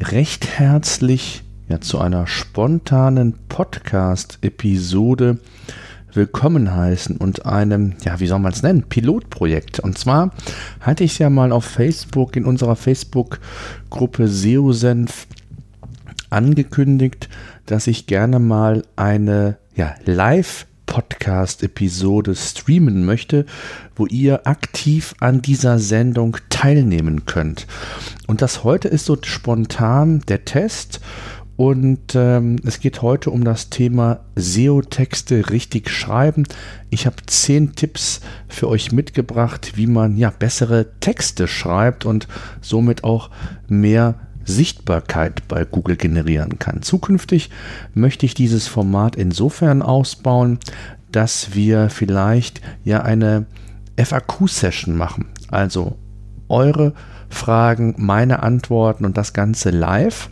recht herzlich ja, zu einer spontanen Podcast-Episode willkommen heißen und einem, ja, wie soll man es nennen, Pilotprojekt. Und zwar hatte ich es ja mal auf Facebook in unserer Facebook-Gruppe SEO-Senf angekündigt, dass ich gerne mal eine ja, Live- Podcast-Episode streamen möchte, wo ihr aktiv an dieser Sendung teilnehmen könnt. Und das heute ist so spontan der Test. Und ähm, es geht heute um das Thema SEO-Texte richtig schreiben. Ich habe zehn Tipps für euch mitgebracht, wie man ja bessere Texte schreibt und somit auch mehr Sichtbarkeit bei Google generieren kann. Zukünftig möchte ich dieses Format insofern ausbauen, dass wir vielleicht ja eine FAQ-Session machen. Also eure Fragen, meine Antworten und das Ganze live.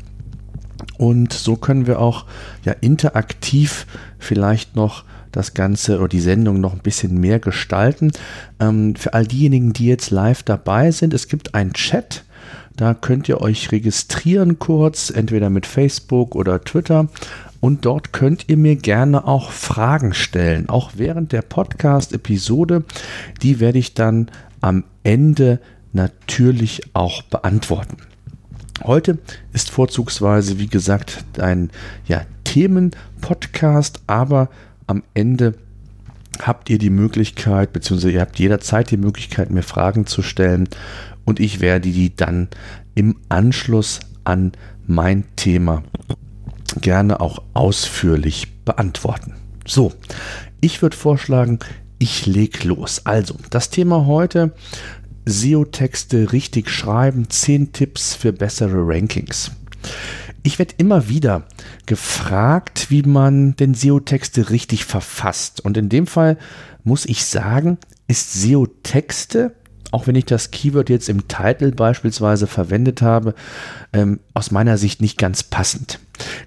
Und so können wir auch ja interaktiv vielleicht noch das Ganze oder die Sendung noch ein bisschen mehr gestalten. Ähm, für all diejenigen, die jetzt live dabei sind, es gibt einen Chat da könnt ihr euch registrieren kurz, entweder mit Facebook oder Twitter. Und dort könnt ihr mir gerne auch Fragen stellen, auch während der Podcast-Episode. Die werde ich dann am Ende natürlich auch beantworten. Heute ist vorzugsweise, wie gesagt, ein ja, Themen-Podcast, aber am Ende habt ihr die Möglichkeit, beziehungsweise ihr habt jederzeit die Möglichkeit, mir Fragen zu stellen und ich werde die dann im Anschluss an mein Thema gerne auch ausführlich beantworten. So, ich würde vorschlagen, ich lege los. Also, das Thema heute, SEO-Texte richtig schreiben, 10 Tipps für bessere Rankings. Ich werde immer wieder gefragt, wie man denn SEO-Texte richtig verfasst. Und in dem Fall muss ich sagen, ist SEO-Texte auch wenn ich das Keyword jetzt im Titel beispielsweise verwendet habe, ähm, aus meiner Sicht nicht ganz passend.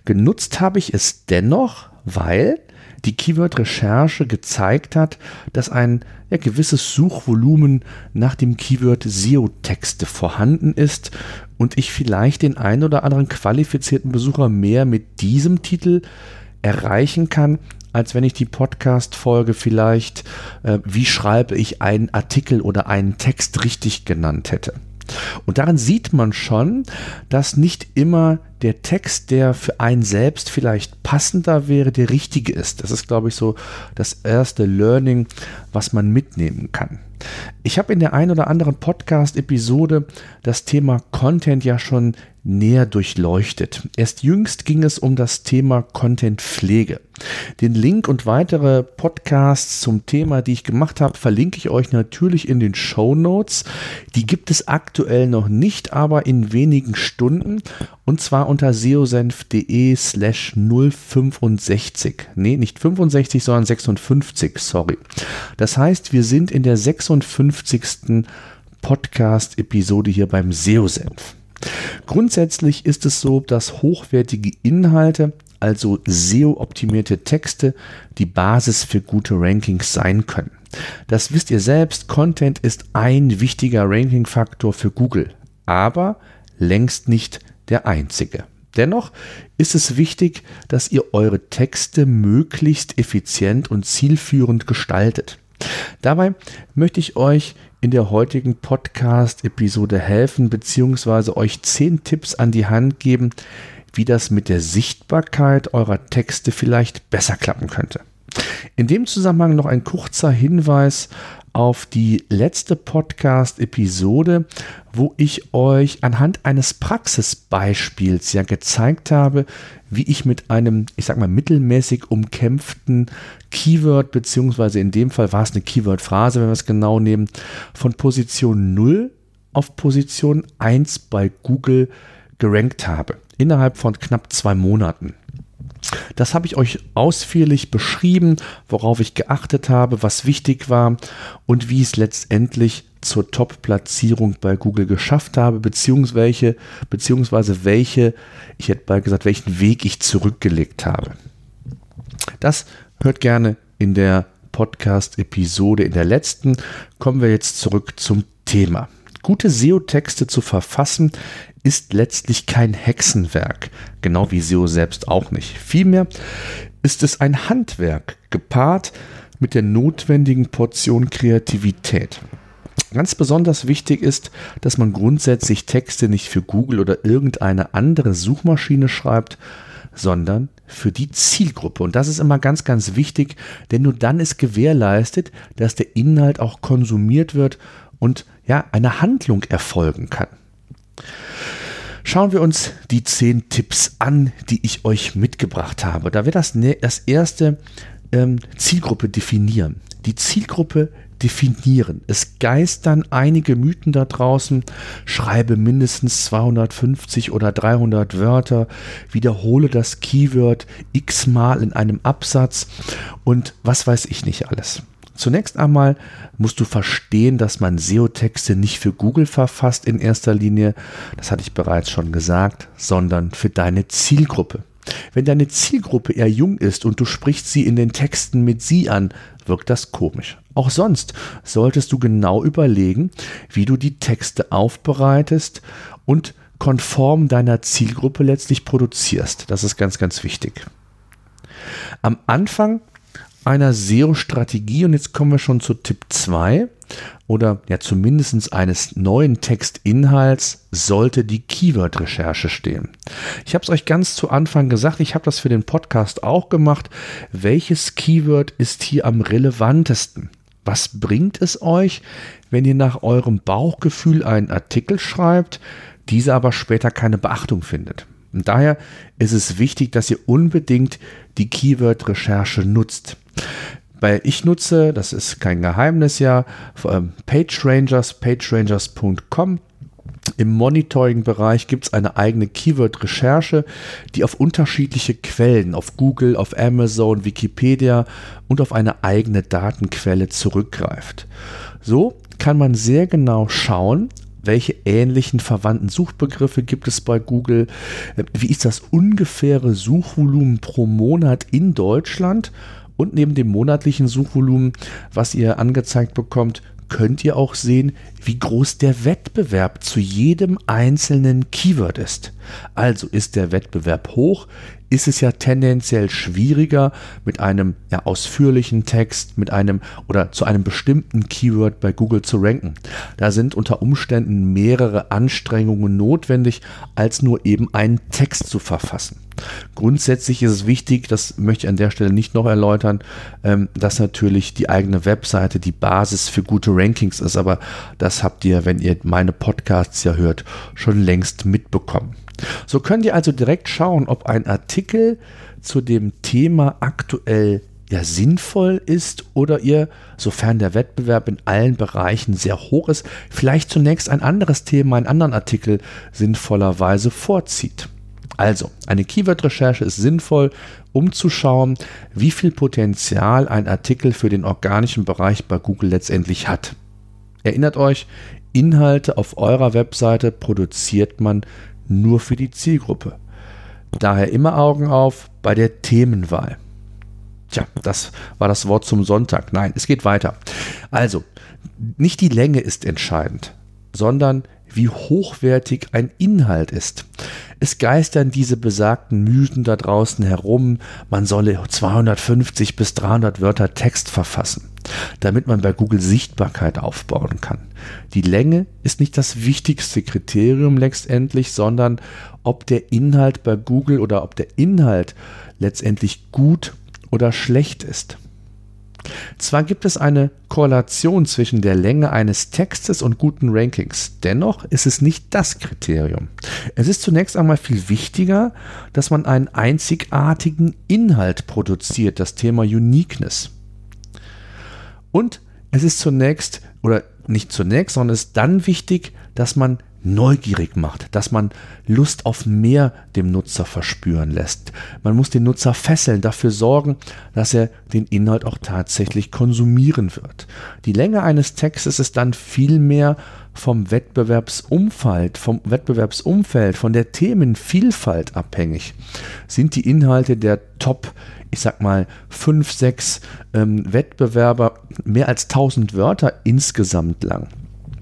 Genutzt habe ich es dennoch, weil die Keyword-Recherche gezeigt hat, dass ein ja, gewisses Suchvolumen nach dem Keyword SEO-Texte vorhanden ist und ich vielleicht den einen oder anderen qualifizierten Besucher mehr mit diesem Titel erreichen kann, als wenn ich die Podcast-Folge vielleicht, äh, wie schreibe ich einen Artikel oder einen Text richtig genannt hätte. Und daran sieht man schon, dass nicht immer der Text, der für einen selbst vielleicht passender wäre, der richtige ist. Das ist, glaube ich, so das erste Learning, was man mitnehmen kann. Ich habe in der ein oder anderen Podcast-Episode das Thema Content ja schon näher durchleuchtet. Erst jüngst ging es um das Thema Contentpflege. Den Link und weitere Podcasts zum Thema, die ich gemacht habe, verlinke ich euch natürlich in den Show Notes. Die gibt es aktuell noch nicht, aber in wenigen Stunden und zwar unter seosenf.de slash 065. Nee, nicht 65, sondern 56, sorry. Das heißt, wir sind in der 56. Podcast-Episode hier beim SEO-Senf. Grundsätzlich ist es so, dass hochwertige Inhalte, also SEO-optimierte Texte, die Basis für gute Rankings sein können. Das wisst ihr selbst, Content ist ein wichtiger Ranking-Faktor für Google, aber längst nicht der einzige. Dennoch ist es wichtig, dass ihr eure Texte möglichst effizient und zielführend gestaltet. Dabei möchte ich euch in der heutigen Podcast-Episode helfen, beziehungsweise euch zehn Tipps an die Hand geben, wie das mit der Sichtbarkeit eurer Texte vielleicht besser klappen könnte. In dem Zusammenhang noch ein kurzer Hinweis auf die letzte Podcast-Episode, wo ich euch anhand eines Praxisbeispiels ja gezeigt habe, wie ich mit einem, ich sag mal, mittelmäßig umkämpften Keyword, beziehungsweise in dem Fall war es eine Keyword-Phrase, wenn wir es genau nehmen, von Position 0 auf Position 1 bei Google gerankt habe. innerhalb von knapp zwei Monaten. Das habe ich euch ausführlich beschrieben, worauf ich geachtet habe, was wichtig war und wie es letztendlich zur Top-Platzierung bei Google geschafft habe, beziehungsweise, beziehungsweise welche, ich hätte bald gesagt, welchen Weg ich zurückgelegt habe. Das hört gerne in der Podcast-Episode, in der letzten. Kommen wir jetzt zurück zum Thema. Gute SEO-Texte zu verfassen ist letztlich kein Hexenwerk, genau wie SEO selbst auch nicht. Vielmehr ist es ein Handwerk, gepaart mit der notwendigen Portion Kreativität. Ganz besonders wichtig ist, dass man grundsätzlich Texte nicht für Google oder irgendeine andere Suchmaschine schreibt, sondern für die Zielgruppe. Und das ist immer ganz, ganz wichtig, denn nur dann ist gewährleistet, dass der Inhalt auch konsumiert wird und ja, eine Handlung erfolgen kann. Schauen wir uns die zehn Tipps an, die ich euch mitgebracht habe. Da wird das, das erste ähm, Zielgruppe definieren. Die Zielgruppe definieren. Es geistern einige Mythen da draußen. Schreibe mindestens 250 oder 300 Wörter, wiederhole das Keyword x-mal in einem Absatz und was weiß ich nicht alles. Zunächst einmal musst du verstehen, dass man SEO-Texte nicht für Google verfasst in erster Linie, das hatte ich bereits schon gesagt, sondern für deine Zielgruppe. Wenn deine Zielgruppe eher jung ist und du sprichst sie in den Texten mit sie an, wirkt das komisch. Auch sonst solltest du genau überlegen, wie du die Texte aufbereitest und konform deiner Zielgruppe letztlich produzierst. Das ist ganz, ganz wichtig. Am Anfang einer SEO-Strategie, und jetzt kommen wir schon zu Tipp 2, oder ja zumindest eines neuen Textinhalts sollte die Keyword-Recherche stehen. Ich habe es euch ganz zu Anfang gesagt, ich habe das für den Podcast auch gemacht. Welches Keyword ist hier am relevantesten? Was bringt es euch, wenn ihr nach eurem Bauchgefühl einen Artikel schreibt, dieser aber später keine Beachtung findet? Und daher ist es wichtig, dass ihr unbedingt die Keyword-Recherche nutzt. Weil ich nutze, das ist kein Geheimnis ja, PageRangers, pagerangers.com. Im Monitoring-Bereich gibt es eine eigene Keyword-Recherche, die auf unterschiedliche Quellen, auf Google, auf Amazon, Wikipedia und auf eine eigene Datenquelle zurückgreift. So kann man sehr genau schauen, welche ähnlichen verwandten Suchbegriffe gibt es bei Google, wie ist das ungefähre Suchvolumen pro Monat in Deutschland und neben dem monatlichen Suchvolumen, was ihr angezeigt bekommt, könnt ihr auch sehen, wie groß der Wettbewerb zu jedem einzelnen Keyword ist. Also ist der Wettbewerb hoch, ist es ja tendenziell schwieriger, mit einem ja, ausführlichen Text, mit einem oder zu einem bestimmten Keyword bei Google zu ranken. Da sind unter Umständen mehrere Anstrengungen notwendig, als nur eben einen Text zu verfassen. Grundsätzlich ist es wichtig, das möchte ich an der Stelle nicht noch erläutern, ähm, dass natürlich die eigene Webseite die Basis für gute Rankings ist, aber das habt ihr, wenn ihr meine Podcasts ja hört, schon längst mitbekommen. So könnt ihr also direkt schauen, ob ein Artikel zu dem Thema aktuell ja sinnvoll ist oder ihr, sofern der Wettbewerb in allen Bereichen sehr hoch ist, vielleicht zunächst ein anderes Thema, einen anderen Artikel sinnvollerweise vorzieht. Also, eine Keyword-Recherche ist sinnvoll, um zu schauen, wie viel Potenzial ein Artikel für den organischen Bereich bei Google letztendlich hat. Erinnert euch, Inhalte auf eurer Webseite produziert man nur für die Zielgruppe. Daher immer Augen auf bei der Themenwahl. Tja, das war das Wort zum Sonntag. Nein, es geht weiter. Also, nicht die Länge ist entscheidend, sondern wie hochwertig ein Inhalt ist. Es geistern diese besagten Mythen da draußen herum, man solle 250 bis 300 Wörter Text verfassen, damit man bei Google Sichtbarkeit aufbauen kann. Die Länge ist nicht das wichtigste Kriterium letztendlich, sondern ob der Inhalt bei Google oder ob der Inhalt letztendlich gut oder schlecht ist. Zwar gibt es eine Korrelation zwischen der Länge eines Textes und guten Rankings, dennoch ist es nicht das Kriterium. Es ist zunächst einmal viel wichtiger, dass man einen einzigartigen Inhalt produziert, das Thema Uniqueness. Und es ist zunächst, oder nicht zunächst, sondern es ist dann wichtig, dass man neugierig macht, dass man Lust auf mehr dem Nutzer verspüren lässt. Man muss den Nutzer fesseln, dafür sorgen, dass er den Inhalt auch tatsächlich konsumieren wird. Die Länge eines Textes ist dann vielmehr vom Wettbewerbsumfeld, vom Wettbewerbsumfeld, von der Themenvielfalt abhängig. Sind die Inhalte der Top, ich sag mal, fünf, sechs ähm, Wettbewerber mehr als 1000 Wörter insgesamt lang?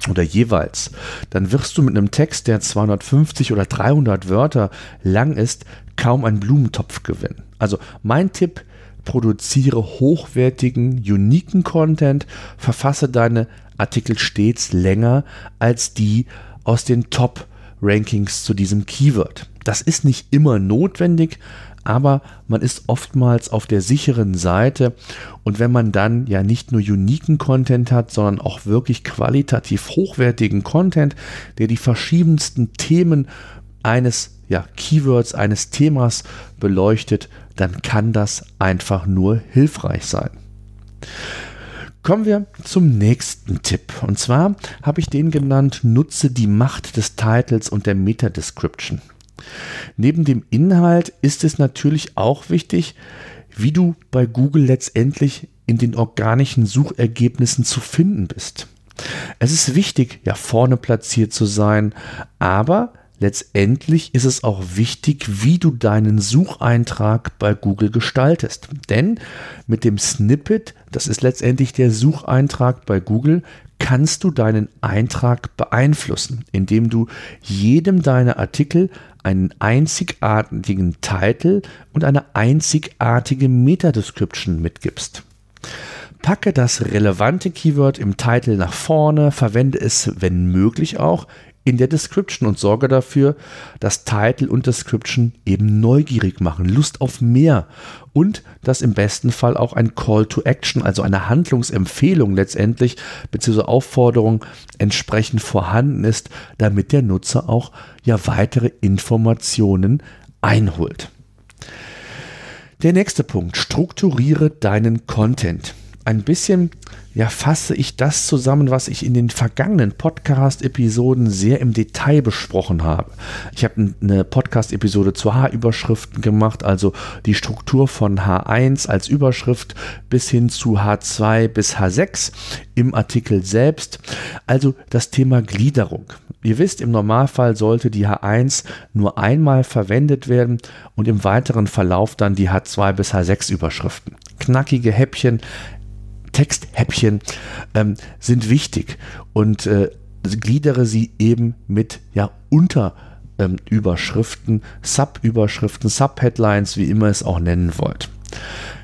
oder jeweils, dann wirst du mit einem Text, der 250 oder 300 Wörter lang ist, kaum einen Blumentopf gewinnen. Also mein Tipp, produziere hochwertigen, uniken Content, verfasse deine Artikel stets länger als die aus den Top-Rankings zu diesem Keyword. Das ist nicht immer notwendig, aber man ist oftmals auf der sicheren Seite und wenn man dann ja nicht nur uniken Content hat, sondern auch wirklich qualitativ hochwertigen Content, der die verschiedensten Themen eines ja, Keywords, eines Themas beleuchtet, dann kann das einfach nur hilfreich sein. Kommen wir zum nächsten Tipp. Und zwar habe ich den genannt, nutze die Macht des Titles und der Meta-Description. Neben dem Inhalt ist es natürlich auch wichtig, wie du bei Google letztendlich in den organischen Suchergebnissen zu finden bist. Es ist wichtig, ja vorne platziert zu sein, aber letztendlich ist es auch wichtig, wie du deinen Sucheintrag bei Google gestaltest. Denn mit dem Snippet, das ist letztendlich der Sucheintrag bei Google, kannst du deinen Eintrag beeinflussen, indem du jedem deiner Artikel einen einzigartigen Titel und eine einzigartige Meta-Description mitgibst. Packe das relevante Keyword im Titel nach vorne, verwende es, wenn möglich, auch in der Description und sorge dafür, dass Title und Description eben neugierig machen, Lust auf mehr und dass im besten Fall auch ein Call to Action, also eine Handlungsempfehlung letztendlich, beziehungsweise Aufforderung entsprechend vorhanden ist, damit der Nutzer auch ja weitere Informationen einholt. Der nächste Punkt, strukturiere deinen Content. Ein bisschen ja, fasse ich das zusammen, was ich in den vergangenen Podcast-Episoden sehr im Detail besprochen habe. Ich habe eine Podcast-Episode zu H-Überschriften gemacht, also die Struktur von H1 als Überschrift bis hin zu H2 bis H6 im Artikel selbst, also das Thema Gliederung. Ihr wisst, im Normalfall sollte die H1 nur einmal verwendet werden und im weiteren Verlauf dann die H2 bis H6 Überschriften. Knackige Häppchen, Texthäppchen ähm, sind wichtig und äh, gliedere sie eben mit ja, Unterüberschriften, ähm, Subüberschriften, Subheadlines, wie immer es auch nennen wollt.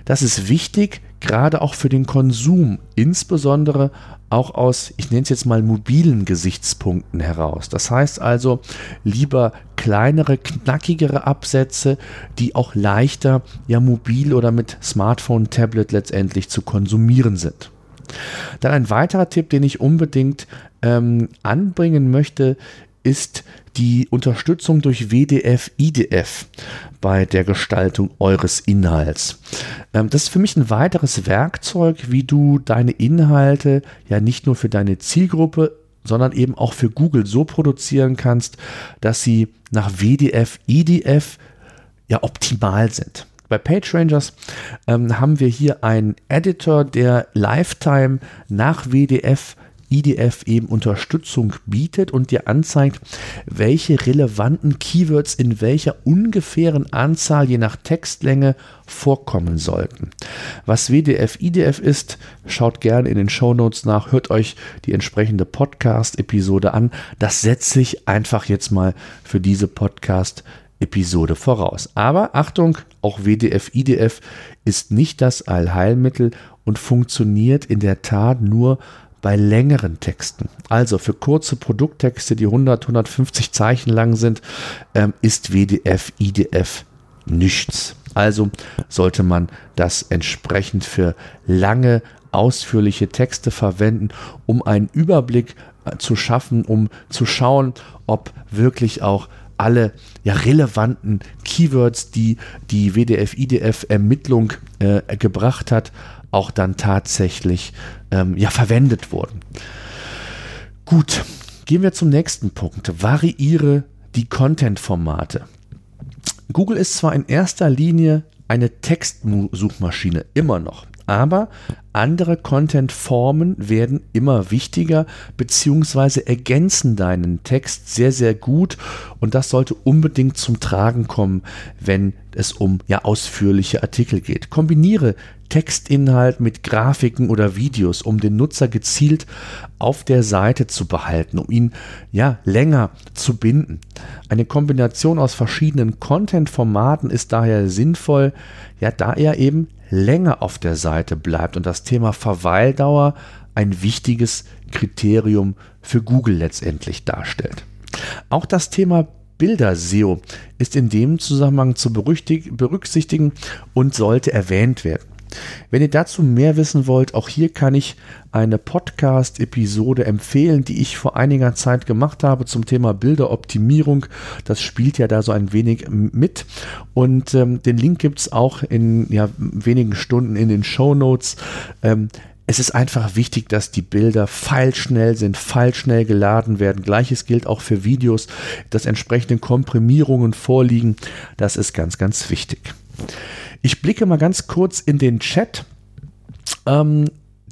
Das ist wichtig, gerade auch für den Konsum, insbesondere auch aus, ich nenne es jetzt mal mobilen Gesichtspunkten heraus. Das heißt also lieber kleinere, knackigere Absätze, die auch leichter ja mobil oder mit Smartphone, Tablet letztendlich zu konsumieren sind. Dann ein weiterer Tipp, den ich unbedingt ähm, anbringen möchte, ist die Unterstützung durch WDF, IDF bei der Gestaltung eures Inhalts. Ähm, das ist für mich ein weiteres Werkzeug, wie du deine Inhalte ja nicht nur für deine Zielgruppe, sondern eben auch für Google so produzieren kannst, dass sie nach WDF, IDF ja optimal sind. Bei PageRangers ähm, haben wir hier einen Editor, der Lifetime nach WDF IDF eben Unterstützung bietet und dir anzeigt, welche relevanten Keywords in welcher ungefähren Anzahl je nach Textlänge vorkommen sollten. Was WDF IDF ist, schaut gerne in den Show Notes nach, hört euch die entsprechende Podcast-Episode an. Das setze ich einfach jetzt mal für diese Podcast Episode voraus. Aber Achtung, auch WDF IDF ist nicht das Allheilmittel und funktioniert in der Tat nur bei längeren Texten. Also für kurze Produkttexte, die 100, 150 Zeichen lang sind, ähm, ist WDF, IDF nichts. Also sollte man das entsprechend für lange, ausführliche Texte verwenden, um einen Überblick äh, zu schaffen, um zu schauen, ob wirklich auch alle ja, relevanten Keywords, die die WDF-IDF-Ermittlung äh, gebracht hat, auch dann tatsächlich ähm, ja, verwendet wurden. Gut, gehen wir zum nächsten Punkt. Variiere die Content-Formate. Google ist zwar in erster Linie eine Textsuchmaschine, immer noch. Aber andere Content-Formen werden immer wichtiger beziehungsweise ergänzen deinen Text sehr, sehr gut und das sollte unbedingt zum Tragen kommen, wenn es um ja ausführliche Artikel geht. Kombiniere Textinhalt mit Grafiken oder Videos, um den Nutzer gezielt auf der Seite zu behalten, um ihn ja länger zu binden. Eine Kombination aus verschiedenen Content-Formaten ist daher sinnvoll, ja, da er eben länger auf der Seite bleibt und das Thema Verweildauer ein wichtiges Kriterium für Google letztendlich darstellt. Auch das Thema Bilder-SEO ist in dem Zusammenhang zu berücksichtigen und sollte erwähnt werden. Wenn ihr dazu mehr wissen wollt, auch hier kann ich eine Podcast-Episode empfehlen, die ich vor einiger Zeit gemacht habe zum Thema Bilderoptimierung. Das spielt ja da so ein wenig mit. Und ähm, den Link gibt es auch in ja, wenigen Stunden in den Show Notes. Ähm, es ist einfach wichtig, dass die Bilder feilschnell sind, feilschnell geladen werden. Gleiches gilt auch für Videos, dass entsprechende Komprimierungen vorliegen. Das ist ganz, ganz wichtig. Ich blicke mal ganz kurz in den Chat. Ähm,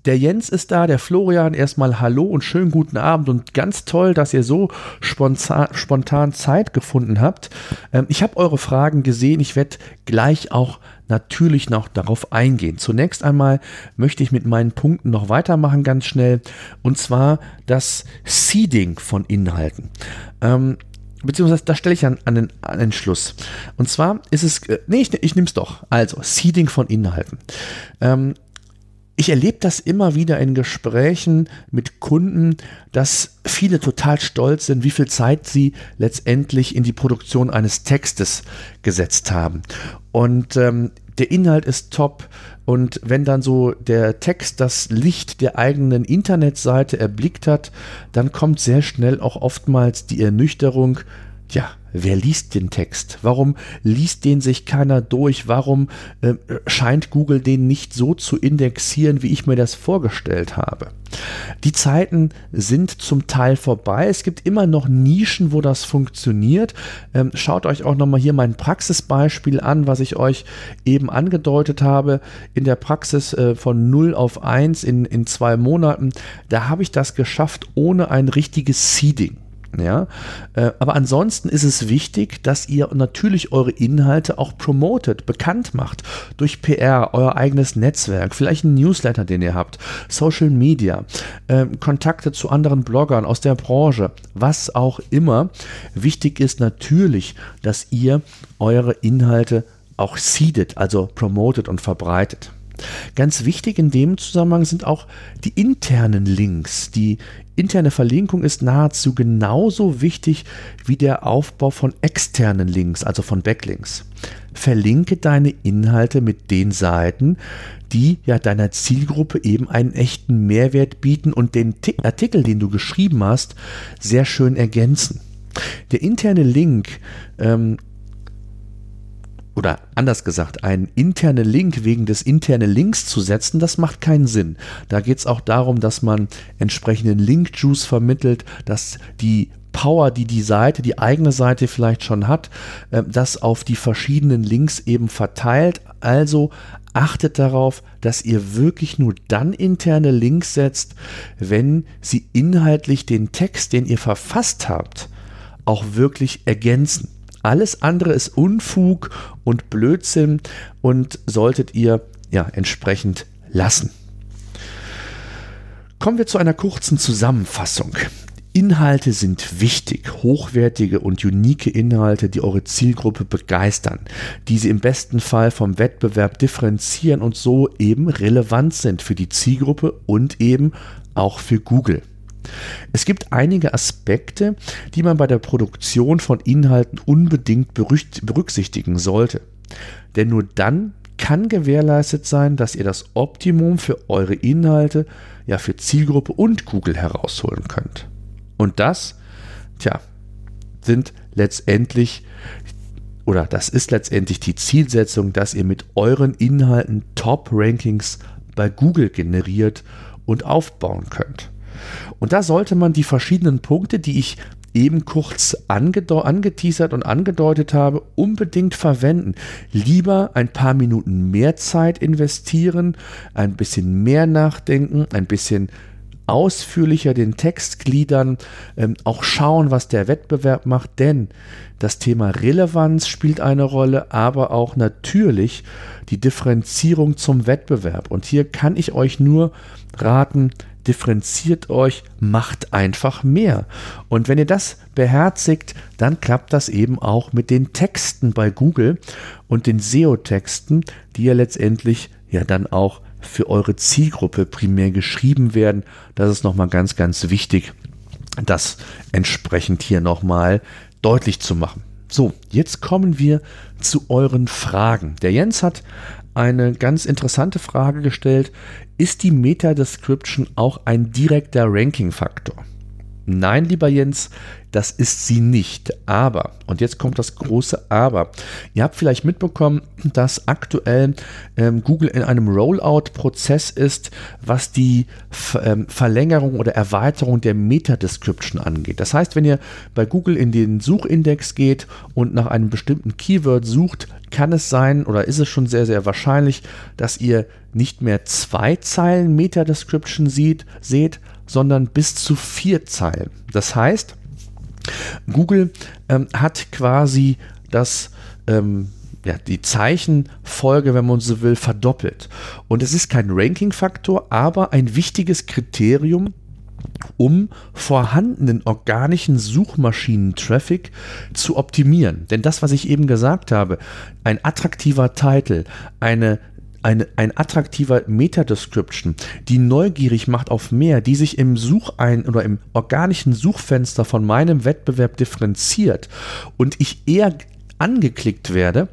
der Jens ist da, der Florian, erstmal Hallo und schönen guten Abend und ganz toll, dass ihr so spontan, spontan Zeit gefunden habt. Ähm, ich habe eure Fragen gesehen, ich werde gleich auch natürlich noch darauf eingehen. Zunächst einmal möchte ich mit meinen Punkten noch weitermachen, ganz schnell, und zwar das Seeding von Inhalten. Ähm, beziehungsweise da stelle ich an, an, den, an den Schluss. Und zwar ist es, äh, nee, ich, ich nehme es doch. Also, Seeding von Inhalten. Ähm, ich erlebe das immer wieder in Gesprächen mit Kunden, dass viele total stolz sind, wie viel Zeit sie letztendlich in die Produktion eines Textes gesetzt haben. Und ähm, der Inhalt ist top. Und wenn dann so der Text das Licht der eigenen Internetseite erblickt hat, dann kommt sehr schnell auch oftmals die Ernüchterung, ja, wer liest den Text? Warum liest den sich keiner durch? Warum äh, scheint Google den nicht so zu indexieren, wie ich mir das vorgestellt habe? Die Zeiten sind zum Teil vorbei. Es gibt immer noch Nischen, wo das funktioniert. Ähm, schaut euch auch nochmal hier mein Praxisbeispiel an, was ich euch eben angedeutet habe. In der Praxis äh, von 0 auf 1 in, in zwei Monaten. Da habe ich das geschafft ohne ein richtiges Seeding. Ja, äh, aber ansonsten ist es wichtig, dass ihr natürlich eure Inhalte auch promotet, bekannt macht durch PR, euer eigenes Netzwerk, vielleicht ein Newsletter, den ihr habt, Social Media, äh, Kontakte zu anderen Bloggern aus der Branche, was auch immer. Wichtig ist natürlich, dass ihr eure Inhalte auch seedet, also promotet und verbreitet. Ganz wichtig in dem Zusammenhang sind auch die internen Links. Die interne Verlinkung ist nahezu genauso wichtig wie der Aufbau von externen Links, also von Backlinks. Verlinke deine Inhalte mit den Seiten, die ja deiner Zielgruppe eben einen echten Mehrwert bieten und den Artikel, den du geschrieben hast, sehr schön ergänzen. Der interne Link ähm, oder anders gesagt, einen internen Link wegen des internen Links zu setzen, das macht keinen Sinn. Da geht es auch darum, dass man entsprechenden Link-Juice vermittelt, dass die Power, die die Seite, die eigene Seite vielleicht schon hat, äh, das auf die verschiedenen Links eben verteilt. Also achtet darauf, dass ihr wirklich nur dann interne Links setzt, wenn sie inhaltlich den Text, den ihr verfasst habt, auch wirklich ergänzen. Alles andere ist Unfug und Blödsinn und solltet ihr ja entsprechend lassen. Kommen wir zu einer kurzen Zusammenfassung. Inhalte sind wichtig, hochwertige und unique Inhalte, die eure Zielgruppe begeistern, die sie im besten Fall vom Wettbewerb differenzieren und so eben relevant sind für die Zielgruppe und eben auch für Google. Es gibt einige Aspekte, die man bei der Produktion von Inhalten unbedingt berücksichtigen sollte. Denn nur dann kann gewährleistet sein, dass ihr das Optimum für eure Inhalte, ja für Zielgruppe und Google herausholen könnt. Und das, tja, sind letztendlich oder das ist letztendlich die Zielsetzung, dass ihr mit euren Inhalten Top-Rankings bei Google generiert und aufbauen könnt. Und da sollte man die verschiedenen Punkte, die ich eben kurz angeteasert und angedeutet habe, unbedingt verwenden. Lieber ein paar Minuten mehr Zeit investieren, ein bisschen mehr nachdenken, ein bisschen ausführlicher den Text gliedern, ähm, auch schauen, was der Wettbewerb macht, denn das Thema Relevanz spielt eine Rolle, aber auch natürlich die Differenzierung zum Wettbewerb. Und hier kann ich euch nur raten, differenziert euch, macht einfach mehr. Und wenn ihr das beherzigt, dann klappt das eben auch mit den Texten bei Google und den SEO-Texten, die ja letztendlich ja dann auch für eure Zielgruppe primär geschrieben werden. Das ist nochmal ganz, ganz wichtig, das entsprechend hier nochmal deutlich zu machen. So, jetzt kommen wir zu euren Fragen. Der Jens hat eine ganz interessante Frage gestellt. Ist die Meta-Description auch ein direkter Ranking-Faktor? Nein, lieber Jens, das ist sie nicht. Aber, und jetzt kommt das große Aber. Ihr habt vielleicht mitbekommen, dass aktuell ähm, Google in einem Rollout-Prozess ist, was die ähm, Verlängerung oder Erweiterung der Meta-Description angeht. Das heißt, wenn ihr bei Google in den Suchindex geht und nach einem bestimmten Keyword sucht, kann es sein oder ist es schon sehr, sehr wahrscheinlich, dass ihr nicht mehr zwei Zeilen Meta-Description seht, sondern bis zu vier Zeilen. Das heißt, Google ähm, hat quasi das ähm, ja, die Zeichenfolge, wenn man so will, verdoppelt. Und es ist kein Ranking-Faktor, aber ein wichtiges Kriterium, um vorhandenen organischen Suchmaschinen-Traffic zu optimieren. Denn das, was ich eben gesagt habe, ein attraktiver Titel, eine eine, ein attraktiver Meta-Description, die neugierig macht auf mehr, die sich im Suchein oder im organischen Suchfenster von meinem Wettbewerb differenziert und ich eher angeklickt werde,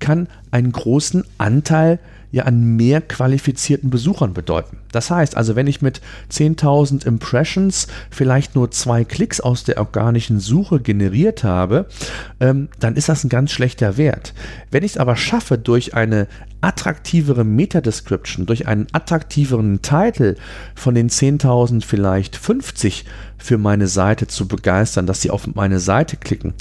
kann einen großen Anteil ja an mehr qualifizierten Besuchern bedeuten. Das heißt also, wenn ich mit 10.000 Impressions vielleicht nur zwei Klicks aus der organischen Suche generiert habe, ähm, dann ist das ein ganz schlechter Wert. Wenn ich es aber schaffe, durch eine attraktivere Meta-Description, durch einen attraktiveren Titel von den 10.000 vielleicht 50 für meine Seite zu begeistern, dass sie auf meine Seite klicken,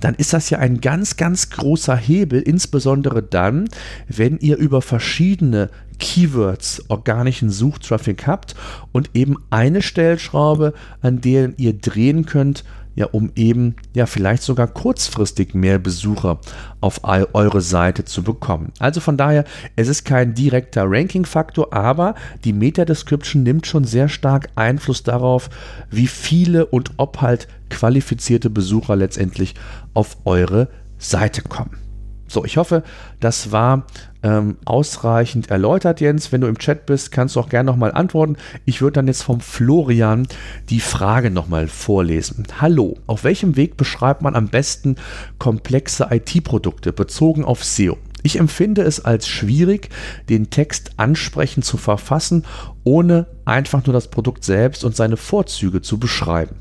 dann ist das ja ein ganz, ganz großer Hebel, insbesondere dann, wenn ihr über verschiedene Keywords organischen Suchtraffic habt und eben eine Stellschraube, an der ihr drehen könnt, ja, um eben ja vielleicht sogar kurzfristig mehr Besucher auf eure Seite zu bekommen. Also von daher, es ist kein direkter Ranking-Faktor, aber die Meta-Description nimmt schon sehr stark Einfluss darauf, wie viele und ob halt qualifizierte Besucher letztendlich auf eure Seite kommen. So, ich hoffe, das war ähm, ausreichend erläutert, Jens. Wenn du im Chat bist, kannst du auch gerne nochmal antworten. Ich würde dann jetzt vom Florian die Frage nochmal vorlesen. Hallo, auf welchem Weg beschreibt man am besten komplexe IT-Produkte bezogen auf SEO? Ich empfinde es als schwierig, den Text ansprechend zu verfassen, ohne einfach nur das Produkt selbst und seine Vorzüge zu beschreiben.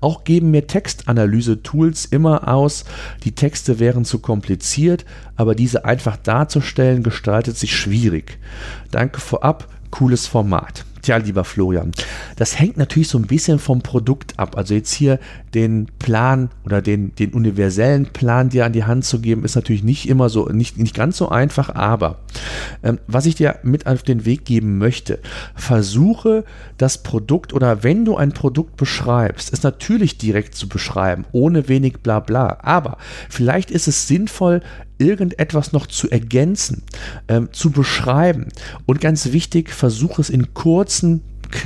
Auch geben mir Textanalyse-Tools immer aus, die Texte wären zu kompliziert, aber diese einfach darzustellen gestaltet sich schwierig. Danke vorab, cooles Format. Tja, lieber Florian, das hängt natürlich so ein bisschen vom Produkt ab. Also jetzt hier den Plan oder den, den universellen Plan dir an die Hand zu geben, ist natürlich nicht immer so, nicht, nicht ganz so einfach, aber ähm, was ich dir mit auf den Weg geben möchte, versuche das Produkt oder wenn du ein Produkt beschreibst, es natürlich direkt zu beschreiben, ohne wenig Blabla. Aber vielleicht ist es sinnvoll, irgendetwas noch zu ergänzen, ähm, zu beschreiben. Und ganz wichtig, versuche es in kurzen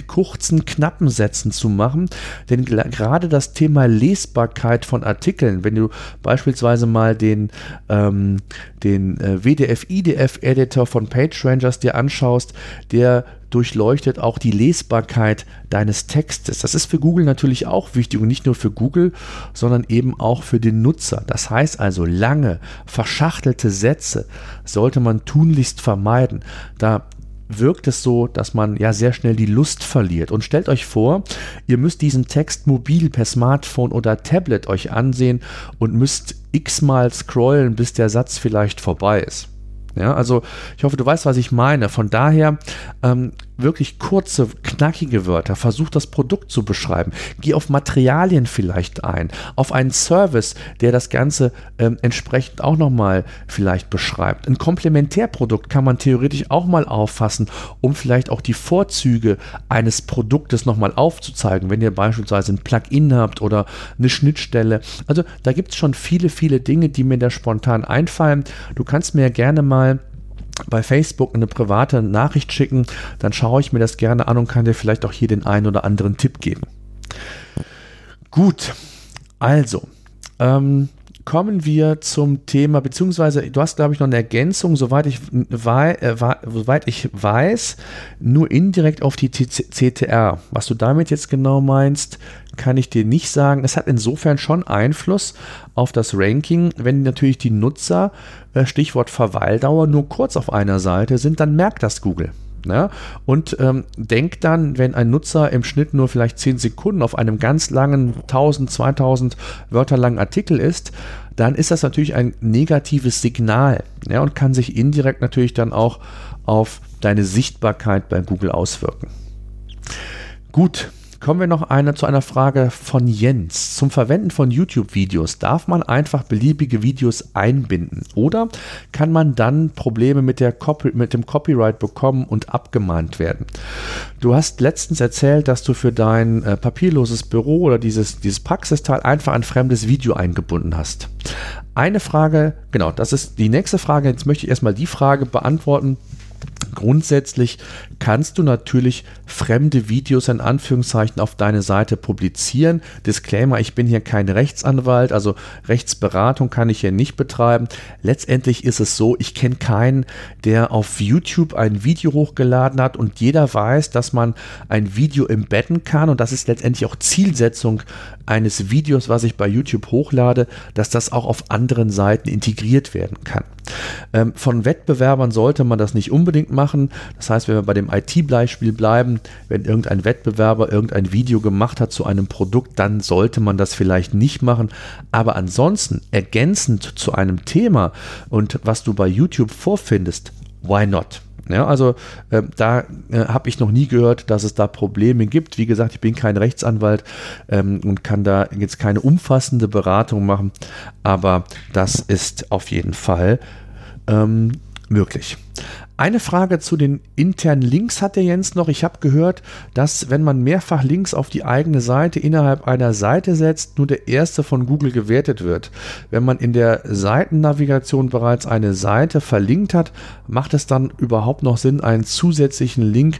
kurzen, knappen Sätzen zu machen. Denn gerade das Thema Lesbarkeit von Artikeln, wenn du beispielsweise mal den, ähm, den äh, WDF-IDF-Editor von PageRangers dir anschaust, der durchleuchtet auch die Lesbarkeit deines Textes. Das ist für Google natürlich auch wichtig und nicht nur für Google, sondern eben auch für den Nutzer. Das heißt also, lange, verschachtelte Sätze sollte man tunlichst vermeiden. Da wirkt es so, dass man ja sehr schnell die Lust verliert. Und stellt euch vor, ihr müsst diesen Text mobil per Smartphone oder Tablet euch ansehen und müsst x-mal scrollen, bis der Satz vielleicht vorbei ist. Ja, also ich hoffe, du weißt, was ich meine. Von daher ähm, wirklich kurze, knackige Wörter, versuch das Produkt zu beschreiben, geh auf Materialien vielleicht ein, auf einen Service, der das Ganze ähm, entsprechend auch nochmal vielleicht beschreibt. Ein Komplementärprodukt kann man theoretisch auch mal auffassen, um vielleicht auch die Vorzüge eines Produktes nochmal aufzuzeigen, wenn ihr beispielsweise ein Plugin habt oder eine Schnittstelle. Also da gibt es schon viele, viele Dinge, die mir da spontan einfallen. Du kannst mir gerne mal bei Facebook eine private Nachricht schicken, dann schaue ich mir das gerne an und kann dir vielleicht auch hier den einen oder anderen Tipp geben. Gut, also, ähm, kommen wir zum Thema, beziehungsweise du hast, glaube ich, noch eine Ergänzung, soweit ich, wei äh, soweit ich weiß, nur indirekt auf die CTR. Was du damit jetzt genau meinst, kann ich dir nicht sagen. Es hat insofern schon Einfluss auf das Ranking, wenn natürlich die Nutzer, äh, Stichwort Verweildauer, nur kurz auf einer Seite sind, dann merkt das Google. Ja? Und ähm, denkt dann, wenn ein Nutzer im Schnitt nur vielleicht 10 Sekunden auf einem ganz langen 1000, 2000 Wörter langen Artikel ist, dann ist das natürlich ein negatives Signal ja, und kann sich indirekt natürlich dann auch auf deine Sichtbarkeit bei Google auswirken. Gut, Kommen wir noch eine, zu einer Frage von Jens. Zum Verwenden von YouTube-Videos darf man einfach beliebige Videos einbinden oder kann man dann Probleme mit, der Copy, mit dem Copyright bekommen und abgemahnt werden? Du hast letztens erzählt, dass du für dein äh, papierloses Büro oder dieses, dieses Praxisteil einfach ein fremdes Video eingebunden hast. Eine Frage, genau, das ist die nächste Frage. Jetzt möchte ich erstmal die Frage beantworten Grundsätzlich kannst du natürlich fremde Videos in Anführungszeichen auf deine Seite publizieren. Disclaimer, ich bin hier kein Rechtsanwalt, also Rechtsberatung kann ich hier nicht betreiben. Letztendlich ist es so, ich kenne keinen, der auf YouTube ein Video hochgeladen hat und jeder weiß, dass man ein Video embedden kann und das ist letztendlich auch Zielsetzung eines Videos, was ich bei YouTube hochlade, dass das auch auf anderen Seiten integriert werden kann. Ähm, von Wettbewerbern sollte man das nicht unbedingt machen. Das heißt, wenn wir bei dem IT-Beispiel bleiben, wenn irgendein Wettbewerber irgendein Video gemacht hat zu einem Produkt, dann sollte man das vielleicht nicht machen. Aber ansonsten ergänzend zu einem Thema und was du bei YouTube vorfindest, why not? Ja, also äh, da äh, habe ich noch nie gehört, dass es da Probleme gibt. Wie gesagt, ich bin kein Rechtsanwalt ähm, und kann da jetzt keine umfassende Beratung machen, aber das ist auf jeden Fall ähm, möglich. Eine Frage zu den internen Links hat der Jens noch. Ich habe gehört, dass wenn man mehrfach Links auf die eigene Seite innerhalb einer Seite setzt, nur der erste von Google gewertet wird. Wenn man in der Seitennavigation bereits eine Seite verlinkt hat, macht es dann überhaupt noch Sinn, einen zusätzlichen Link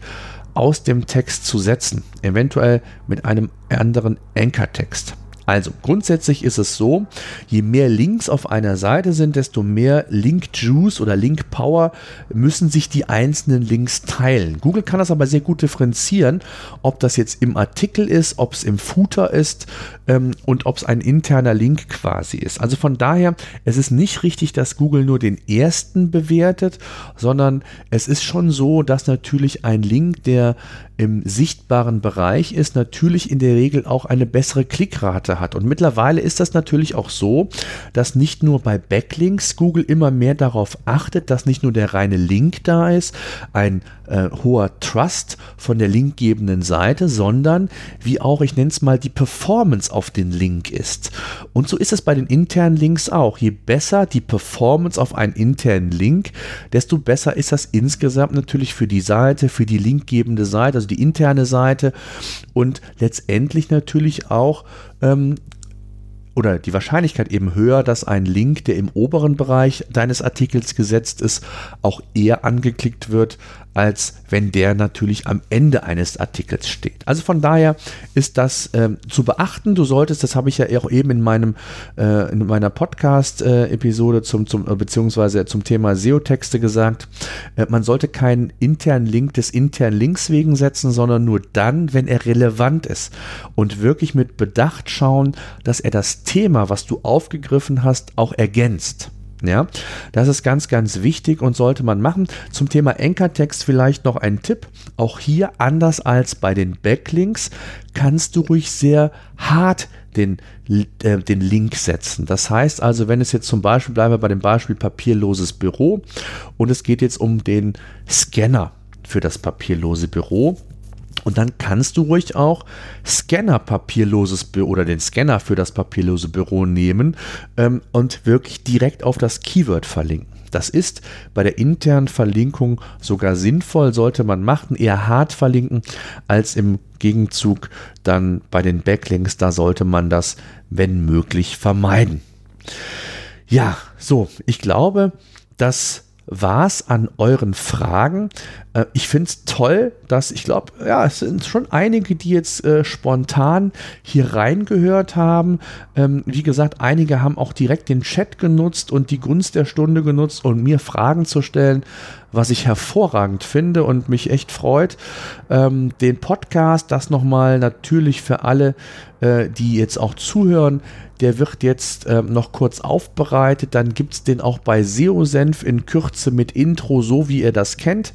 aus dem Text zu setzen, eventuell mit einem anderen Anchor-Text. Also grundsätzlich ist es so, je mehr Links auf einer Seite sind, desto mehr Link Juice oder Link Power müssen sich die einzelnen Links teilen. Google kann das aber sehr gut differenzieren, ob das jetzt im Artikel ist, ob es im Footer ist ähm, und ob es ein interner Link quasi ist. Also von daher, es ist nicht richtig, dass Google nur den ersten bewertet, sondern es ist schon so, dass natürlich ein Link, der im sichtbaren Bereich ist, natürlich in der Regel auch eine bessere Klickrate hat. Und mittlerweile ist das natürlich auch so, dass nicht nur bei Backlinks Google immer mehr darauf achtet, dass nicht nur der reine Link da ist, ein äh, hoher Trust von der linkgebenden Seite, sondern wie auch, ich nenne es mal, die Performance auf den Link ist. Und so ist es bei den internen Links auch. Je besser die Performance auf einen internen Link, desto besser ist das insgesamt natürlich für die Seite, für die linkgebende Seite, also die interne Seite und letztendlich natürlich auch ähm, oder die Wahrscheinlichkeit eben höher, dass ein Link, der im oberen Bereich deines Artikels gesetzt ist, auch eher angeklickt wird, als wenn der natürlich am Ende eines Artikels steht. Also von daher ist das äh, zu beachten. Du solltest, das habe ich ja auch eben in meinem äh, in meiner Podcast-Episode zum, zum äh, beziehungsweise zum Thema SEO-Texte gesagt, äh, man sollte keinen internen Link des internen Links wegen setzen, sondern nur dann, wenn er relevant ist und wirklich mit Bedacht schauen, dass er das Thema, was du aufgegriffen hast, auch ergänzt. Ja, das ist ganz, ganz wichtig und sollte man machen. Zum Thema Anchor-Text vielleicht noch ein Tipp. Auch hier, anders als bei den Backlinks, kannst du ruhig sehr hart den, äh, den Link setzen. Das heißt also, wenn es jetzt zum Beispiel, bleiben wir bei dem Beispiel papierloses Büro und es geht jetzt um den Scanner für das papierlose Büro. Und dann kannst du ruhig auch Scanner papierloses Büro oder den Scanner für das papierlose Büro nehmen ähm, und wirklich direkt auf das Keyword verlinken. Das ist bei der internen Verlinkung sogar sinnvoll, sollte man machen, eher hart verlinken, als im Gegenzug dann bei den Backlinks, da sollte man das, wenn möglich, vermeiden. Ja, so, ich glaube, dass war's an euren Fragen. Äh, ich finde es toll, dass ich glaube, ja, es sind schon einige, die jetzt äh, spontan hier reingehört haben. Ähm, wie gesagt, einige haben auch direkt den Chat genutzt und die Gunst der Stunde genutzt, um mir Fragen zu stellen, was ich hervorragend finde und mich echt freut. Ähm, den Podcast, das nochmal natürlich für alle, äh, die jetzt auch zuhören, der wird jetzt ähm, noch kurz aufbereitet. Dann gibt es den auch bei SEO-Senf in Kürze mit Intro, so wie ihr das kennt.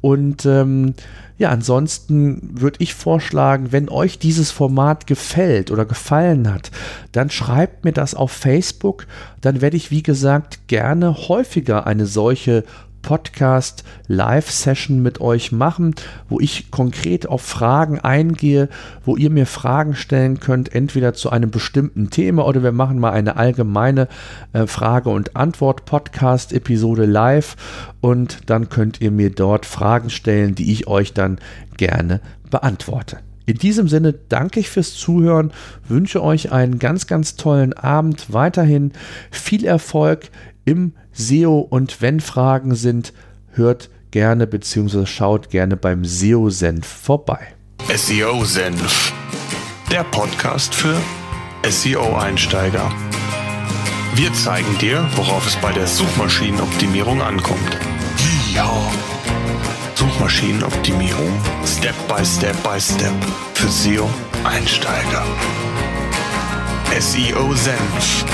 Und ähm, ja, ansonsten würde ich vorschlagen, wenn euch dieses Format gefällt oder gefallen hat, dann schreibt mir das auf Facebook. Dann werde ich, wie gesagt, gerne häufiger eine solche Podcast Live Session mit euch machen, wo ich konkret auf Fragen eingehe, wo ihr mir Fragen stellen könnt, entweder zu einem bestimmten Thema oder wir machen mal eine allgemeine äh, Frage und Antwort Podcast Episode live und dann könnt ihr mir dort Fragen stellen, die ich euch dann gerne beantworte. In diesem Sinne danke ich fürs Zuhören, wünsche euch einen ganz, ganz tollen Abend, weiterhin viel Erfolg im SEO und wenn Fragen sind, hört gerne bzw. schaut gerne beim SEO-Senf vorbei. SEO-Senf, der Podcast für SEO-Einsteiger. Wir zeigen dir, worauf es bei der Suchmaschinenoptimierung ankommt. Ja. Suchmaschinenoptimierung Step by Step by Step für SEO-Einsteiger. SEO-Senf